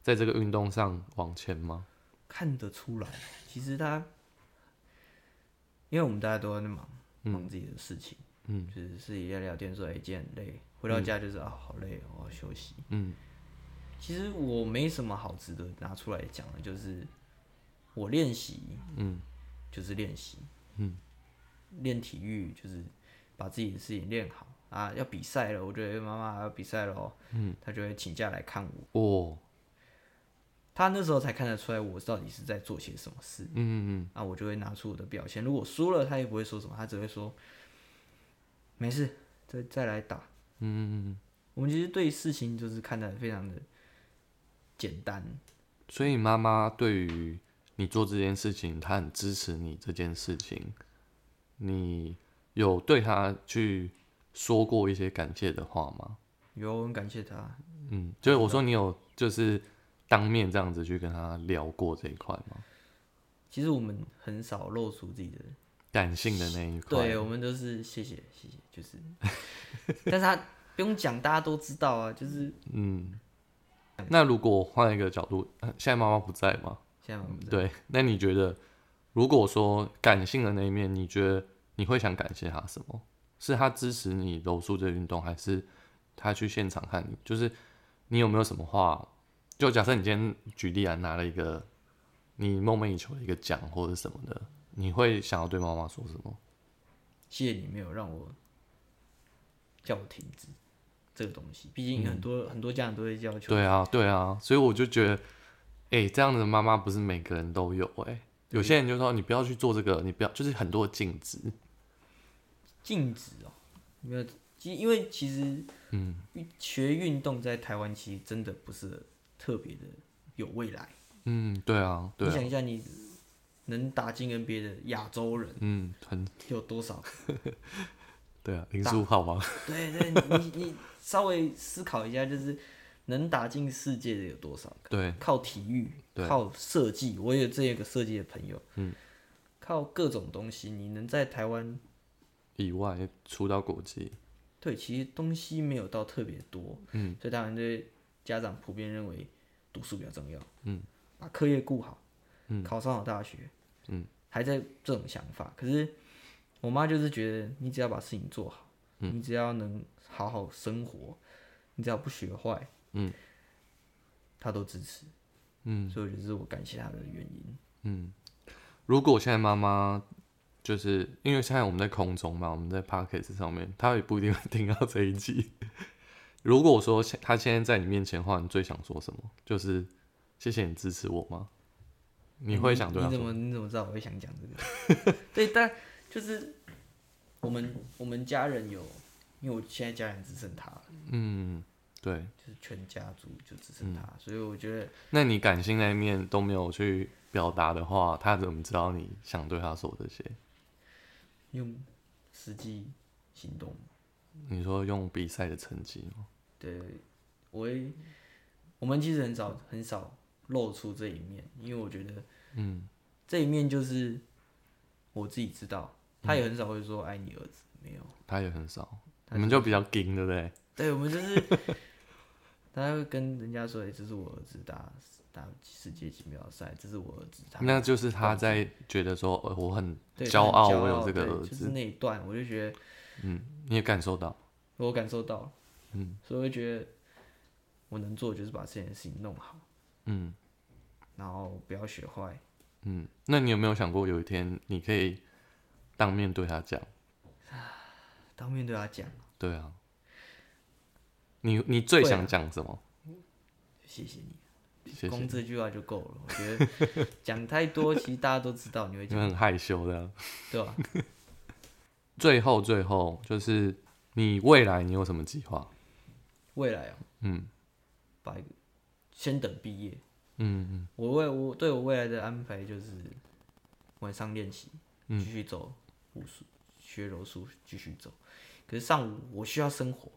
在这个运动上往前吗？看得出来，其实他，因为我们大家都在忙忙自己的事情，嗯，就是自己在聊天说，哎、今天很累，回到家就是、啊，好累哦，我要休息。嗯。其实我没什么好值得拿出来讲的，就是我练习嗯。就是练习，嗯，练体育就是把自己的事情练好。啊。要比赛了，我觉得妈妈要比赛了哦，嗯，她就会请假来看我。哦，她那时候才看得出来我到底是在做些什么事。嗯嗯啊，我就会拿出我的表现。如果输了，他也不会说什么，他只会说没事，再再来打。嗯嗯嗯，我们其实对事情就是看得非常的简单，所以妈妈对于你做这件事情，她很支持你这件事情，你有对她去说过一些感谢的话吗？有我很感谢她。嗯，就是我说你有就是当面这样子去跟他聊过这一块吗？其实我们很少露出自己的，感性的那一块，对我们都是谢谢谢谢，就是，但是他不用讲，大家都知道啊，就是嗯，那如果换一个角度，呃现在妈妈不在吗？现在妈妈不在对，那你觉得，如果说感性的那一面，你觉得你会想感谢他什么？是他支持你柔术这个运动，还是他去现场看你？就是你有没有什么话？就假设你今天举例啊，拿了一个你梦寐以求的一个奖或者什么的，你会想要对妈妈说什么？谢谢你没有让我叫我停止这个东西，毕竟很多、很多家长都会要求，对啊，对啊，所以我就觉得，哎、这样的妈妈不是每个人都有、哎，有些人就说你不要去做这个，你不要，就是很多禁止，禁止哦，没有，其因为其实嗯。学运动在台湾其实真的不是特别的有未来。嗯，对啊，对啊，你想一下，你能打进 NBA 的亚洲人嗯，很有多少？对啊，林书豪吗？对对，你你稍微思考一下，就是能打进世界的有多少？对，靠体育，靠设计。我有这一个设计的朋友，嗯，靠各种东西，你能在台湾以外出到国际，对，其实东西没有到特别多，嗯，所以当然对家长普遍认为读书比较重要，嗯，把课业顾好，嗯考上好大学，嗯，还在这种想法。可是我妈就是觉得，你只要把事情做好，嗯你只要能好好生活，你只要不学坏，嗯，她都支持，嗯所以我觉得这是我感谢她的原因。嗯。如果现在妈妈就是因为现在我们在空中嘛，我们在 p o d c a s t 上面，她也不一定会听到这一集。如果说现她现在在你面前的话，你最想说什么？就是谢谢你支持我吗？你会想对他说？你怎么你怎么知道我会想讲这个？对，但就是我们我们家人有，因为我现在家人只剩他了，嗯，对。就是全家族就只剩他，嗯所以我觉得那你感性那一面都没有去表达的话，他怎么知道你想对他说这些？用实际行动，你说用比赛的成绩吗？对我会我们其实很少很少露出这一面，因为我觉得嗯。这一面就是我自己知道，他也很少会说爱你儿子，没有，他也很少，他你们就比较硬，对不对？对我们就是，他会跟人家说，哎、这是我儿子打打世界锦标赛，这是我儿子，他那就是他在觉得说，呃我很骄傲，我有这个儿子，就是那一段，我就觉得嗯，你也感受到，我感受到了，嗯所以我会觉得我能做的就是把这件事情弄好，嗯然后不要学坏。嗯。那你有没有想过有一天你可以当面对他讲？当面对他讲，对啊，你你最想讲什么？谢谢你，光。这句话就够了。我觉得讲太多，其实大家都知道你会讲，因为很害羞的。对吧？最后，最后就是你未来你有什么计划？未来啊，嗯把先等毕业。嗯嗯我未我对我未来的安排就是晚上练习，嗯继续走武术，学柔术继续走。可是上午我需要生活，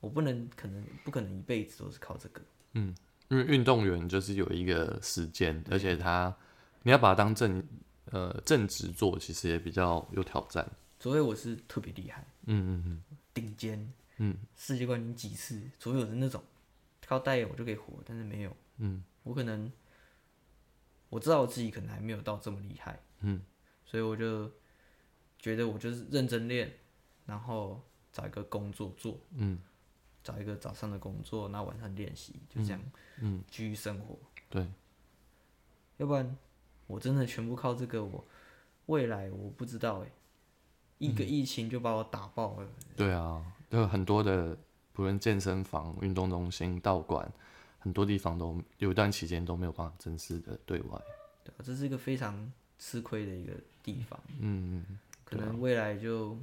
我不能可能不可能一辈子都是靠这个。嗯，因为运动员就是有一个时间，而且他你要把它当正呃正职做，其实也比较有挑战。所以我是特别厉害、嗯嗯顶尖，嗯。世界冠军几次，除非我是那种靠代言我就可以活，但是没有，嗯。我可能我知道我自己可能还没有到这么厉害，嗯。所以我就觉得我就是认真练，然后找一个工作做，嗯。找一个早上的工作，那晚上练习，就这样，嗯，继续生活。对，要不然我真的全部靠这个，我未来我不知道哎，一嗯。个疫情就把我打爆了。对啊，有很多的，不论健身房、运动中心、道馆，很多地方都有一段期间都没有办法正式的对外。对啊，这是一个非常吃亏的一个地方，嗯，可能未来就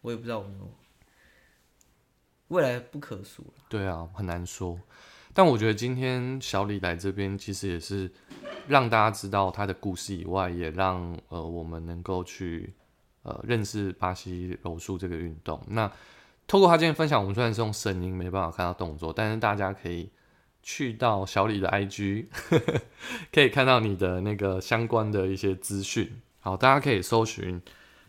我也不知道我们，未来不可数了。对啊，很难说。但我觉得今天小李来这边，其实也是让大家知道他的故事以外，也让呃我们能够去呃认识巴西柔术这个运动。那透过他今天分享，我们虽然是用声音没办法看到动作，但是大家可以去到小李的 IG，可以看到你的那个相关的一些资讯。好，大家可以搜寻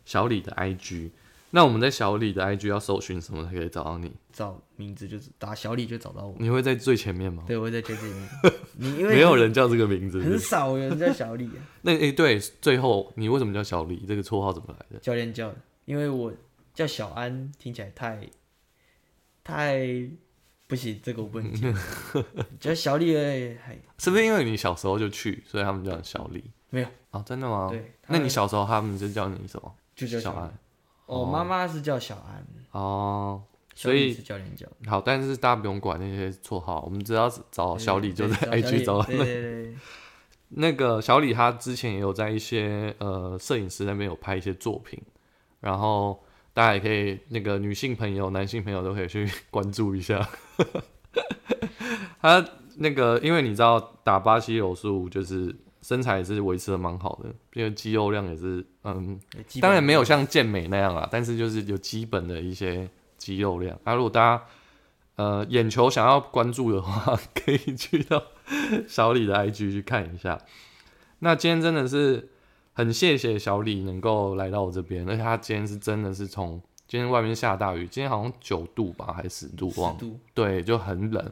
小李的 IG。那我们在小李的 IG 要搜寻什么才可以找到你？找名字就是打小李就找到我，你会在最前面吗？对，我会在最前面。你因为没有人叫这个名字。很少有人叫小李、啊，那诶、对，最后你为什么叫小李？这个绰号怎么来的？教练叫的，因为我叫小安听起来太太不行，这个我不能讲，叫小李还 是不是因为你小时候就去，所以他们叫你小李？没有，哦，真的吗？对那你小时候他们就叫你什么？就叫小安。我妈妈是叫小安，哦，所以是教练叫。好，但是大家不用管那些绰号，我们只要找小李就在对 IG 找到对对对对，那个小李，他之前也有在一些呃摄影师那边有拍一些作品，然后大家也可以那个女性朋友、男性朋友都可以去 关注一下。他那个，因为你知道打巴西柔术就是身材也是维持的蛮好的，因为肌肉量也是嗯，当然没有像健美那样啦，但是就是有基本的一些肌肉量。那、如果大家呃眼球想要关注的话，可以去到小李的 IG 去看一下。那今天真的是很谢谢小李能够来到我这边，而且他今天是真的是从今天外面下大雨，今天好像九度吧还是十度，忘了十度，对，就很冷。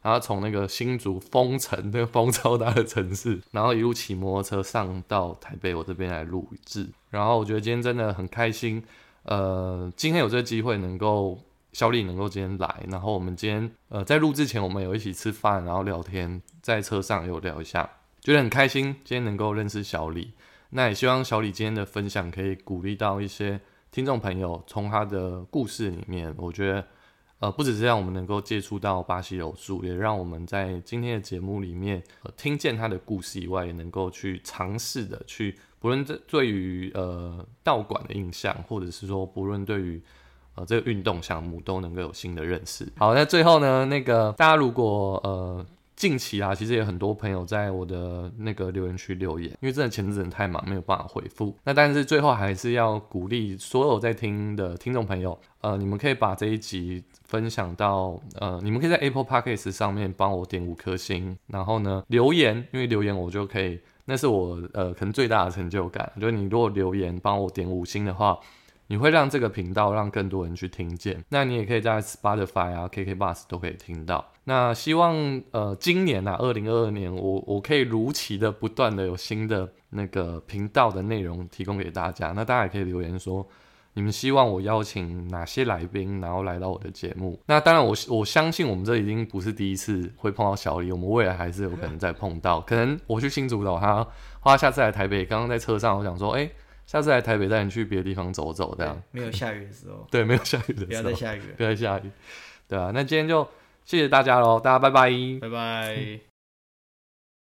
然后从那个新竹风城那个风超大的城市，然后一路骑摩托车上到台北我这边来录制。然后我觉得今天真的很开心，呃，今天有这个机会能够小李能够今天来，然后我们今天呃在录之前我们有一起吃饭，然后聊天，在车上有聊一下，觉得很开心，今天能够认识小李。那也希望小李今天的分享可以鼓励到一些听众朋友，从他的故事里面，我觉得。呃，不只是让我们能够接触到巴西柔术，也让我们在今天的节目里面、呃、听见他的故事以外，也能够去尝试的去，不论这对于呃道馆的印象，或者是说不论对于呃这个运动项目，都能够有新的认识。好，那最后呢，那个大家如果呃近期啊，其实也有很多朋友在我的那个留言区留言，因为真的前阵子太忙，没有办法回复。那但是最后还是要鼓励所有在听的听众朋友，呃，你们可以把这一集分享到呃，你们可以在 Apple Podcast 上面帮我点五颗星，然后呢留言，因为留言我就可以，那是我呃可能最大的成就感，就是你如果留言帮我点五星的话。你会让这个频道让更多人去听见，那你也可以在 Spotify 啊、KK Bus 都可以听到。那希望呃今年啊，二零二二年，我我可以如期的不断的有新的那个频道的内容提供给大家。那大家也可以留言说，你们希望我邀请哪些来宾，然后来到我的节目。那当然我，我相信我们这已经不是第一次会碰到小李，我们未来还是有可能再碰到。可能我去新竹找，他或他下次来台北，刚刚在车上我想说，哎、下次来台北带你去别的地方走走，这样。没有下雨的时候，对，没有下雨的时候不要，再下雨了，不要再下雨。对啊，那今天就谢谢大家喽，大家拜拜。拜拜。